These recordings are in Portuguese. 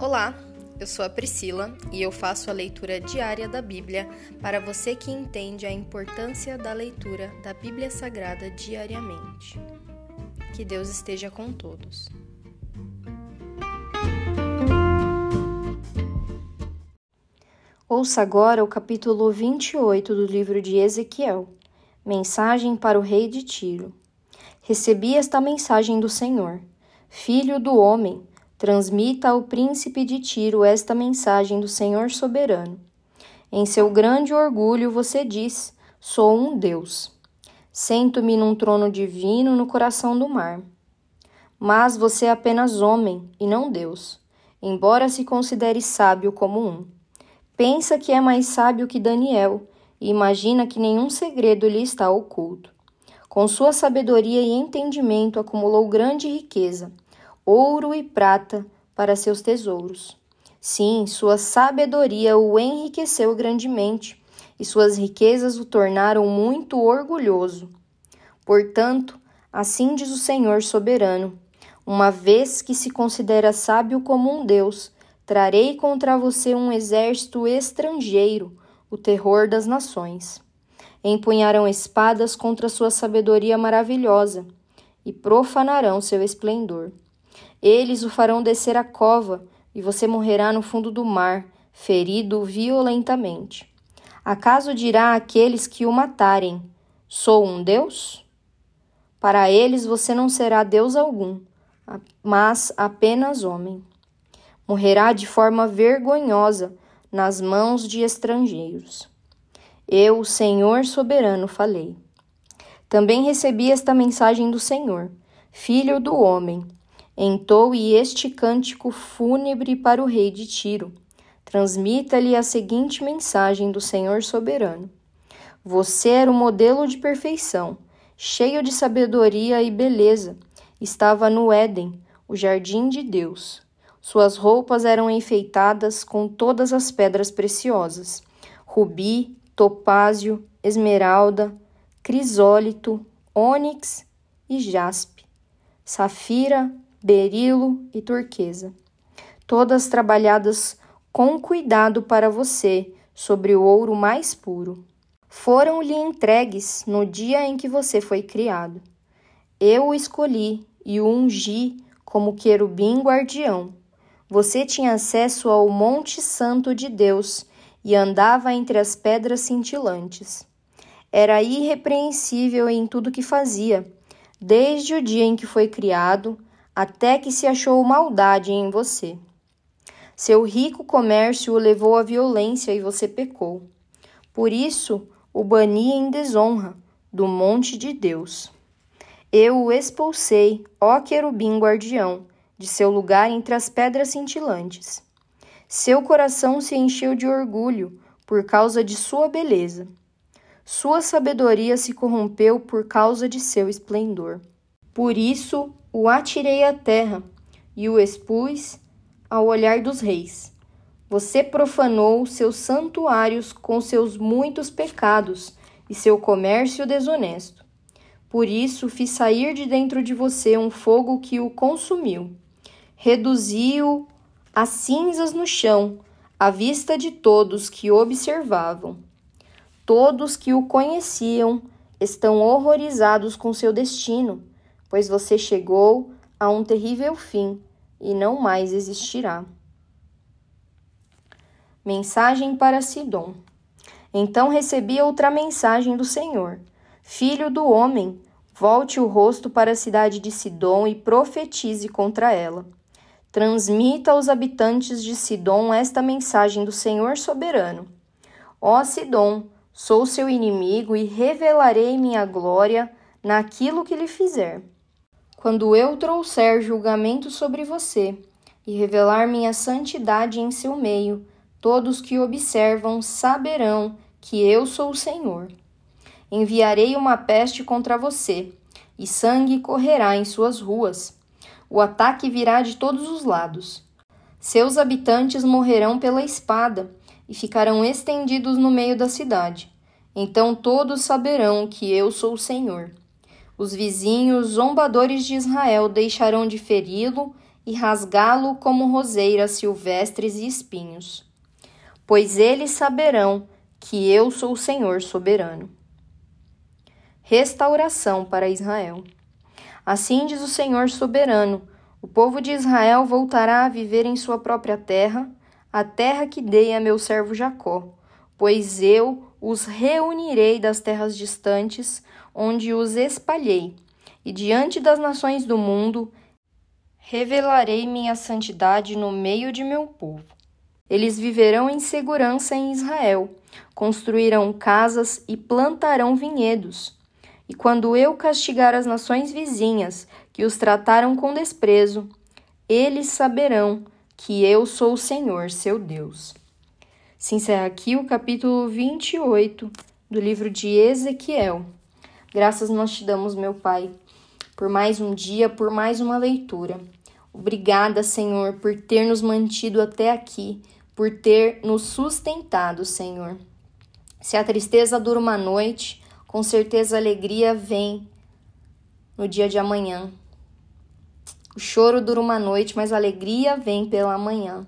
Olá, eu sou a Priscila e eu faço a leitura diária da Bíblia para você que entende a importância da leitura da Bíblia Sagrada diariamente. Que Deus esteja com todos. Ouça agora o capítulo 28 do livro de Ezequiel. Mensagem para o rei de Tiro. Recebi esta mensagem do Senhor: Filho do homem, transmita ao príncipe de Tiro esta mensagem do Senhor soberano. Em seu grande orgulho você diz: Sou um Deus. Sento-me num trono divino no coração do mar. Mas você é apenas homem e não Deus, embora se considere sábio como um pensa que é mais sábio que Daniel e imagina que nenhum segredo lhe está oculto. Com sua sabedoria e entendimento acumulou grande riqueza, ouro e prata para seus tesouros. Sim, sua sabedoria o enriqueceu grandemente e suas riquezas o tornaram muito orgulhoso. Portanto, assim diz o Senhor soberano: uma vez que se considera sábio como um Deus, Trarei contra você um exército estrangeiro, o terror das nações. Empunharão espadas contra sua sabedoria maravilhosa e profanarão seu esplendor. Eles o farão descer a cova e você morrerá no fundo do mar, ferido violentamente. Acaso dirá àqueles que o matarem: Sou um Deus? Para eles você não será Deus algum, mas apenas homem morrerá de forma vergonhosa nas mãos de estrangeiros. Eu, Senhor soberano, falei. Também recebi esta mensagem do Senhor, filho do homem. Entoe este cântico fúnebre para o rei de Tiro. Transmita-lhe a seguinte mensagem do Senhor soberano: Você era o modelo de perfeição, cheio de sabedoria e beleza. Estava no Éden, o jardim de Deus. Suas roupas eram enfeitadas com todas as pedras preciosas: rubi, topázio, esmeralda, crisólito, ônix e jaspe, safira, berilo e turquesa. Todas trabalhadas com cuidado para você sobre o ouro mais puro. Foram-lhe entregues no dia em que você foi criado. Eu o escolhi e o ungi como querubim guardião você tinha acesso ao Monte Santo de Deus e andava entre as pedras cintilantes. Era irrepreensível em tudo que fazia, desde o dia em que foi criado até que se achou maldade em você. Seu rico comércio o levou à violência e você pecou. Por isso, o bani em desonra do monte de Deus. Eu o expulsei, ó querubim guardião, de seu lugar entre as pedras cintilantes. Seu coração se encheu de orgulho por causa de sua beleza. Sua sabedoria se corrompeu por causa de seu esplendor. Por isso o atirei à terra e o expus ao olhar dos reis. Você profanou seus santuários com seus muitos pecados e seu comércio desonesto. Por isso fiz sair de dentro de você um fogo que o consumiu reduziu a cinzas no chão, à vista de todos que observavam. Todos que o conheciam estão horrorizados com seu destino, pois você chegou a um terrível fim e não mais existirá. Mensagem para Sidom. Então recebi outra mensagem do Senhor: Filho do homem, volte o rosto para a cidade de Sidom e profetize contra ela. Transmita aos habitantes de Sidom esta mensagem do Senhor soberano: Ó Sidom, sou seu inimigo e revelarei minha glória naquilo que lhe fizer. Quando eu trouxer julgamento sobre você e revelar minha santidade em seu meio, todos que observam saberão que eu sou o Senhor. Enviarei uma peste contra você, e sangue correrá em suas ruas o ataque virá de todos os lados. Seus habitantes morrerão pela espada e ficarão estendidos no meio da cidade. Então todos saberão que eu sou o Senhor. Os vizinhos zombadores de Israel deixarão de feri-lo e rasgá-lo como roseiras silvestres e espinhos. Pois eles saberão que eu sou o Senhor soberano. Restauração para Israel. Assim diz o Senhor soberano: o povo de Israel voltará a viver em sua própria terra, a terra que dei a meu servo Jacó, pois eu os reunirei das terras distantes, onde os espalhei, e diante das nações do mundo revelarei minha santidade no meio de meu povo. Eles viverão em segurança em Israel, construirão casas e plantarão vinhedos. E quando eu castigar as nações vizinhas que os trataram com desprezo, eles saberão que eu sou o Senhor, seu Deus. Se encerra aqui o capítulo 28 do livro de Ezequiel. Graças nós te damos, meu Pai, por mais um dia, por mais uma leitura. Obrigada, Senhor, por ter nos mantido até aqui, por ter nos sustentado, Senhor. Se a tristeza dura uma noite, com certeza a alegria vem no dia de amanhã. O choro dura uma noite, mas a alegria vem pela manhã.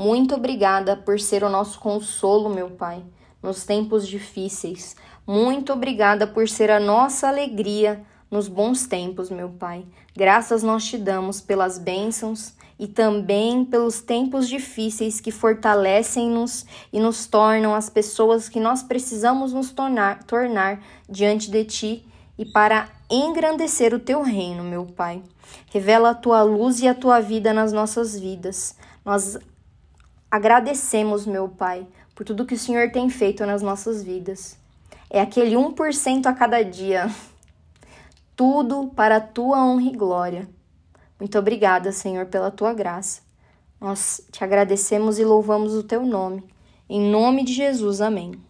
Muito obrigada por ser o nosso consolo, meu Pai, nos tempos difíceis. Muito obrigada por ser a nossa alegria nos bons tempos, meu Pai. Graças nós te damos pelas bênçãos e também pelos tempos difíceis que fortalecem-nos e nos tornam as pessoas que nós precisamos nos tornar, tornar diante de Ti e para engrandecer o Teu reino, meu Pai. Revela a tua luz e a tua vida nas nossas vidas. Nós agradecemos, meu Pai, por tudo que o Senhor tem feito nas nossas vidas. É aquele 1% a cada dia. Tudo para a tua honra e glória. Muito obrigada, Senhor, pela tua graça. Nós te agradecemos e louvamos o teu nome. Em nome de Jesus, amém.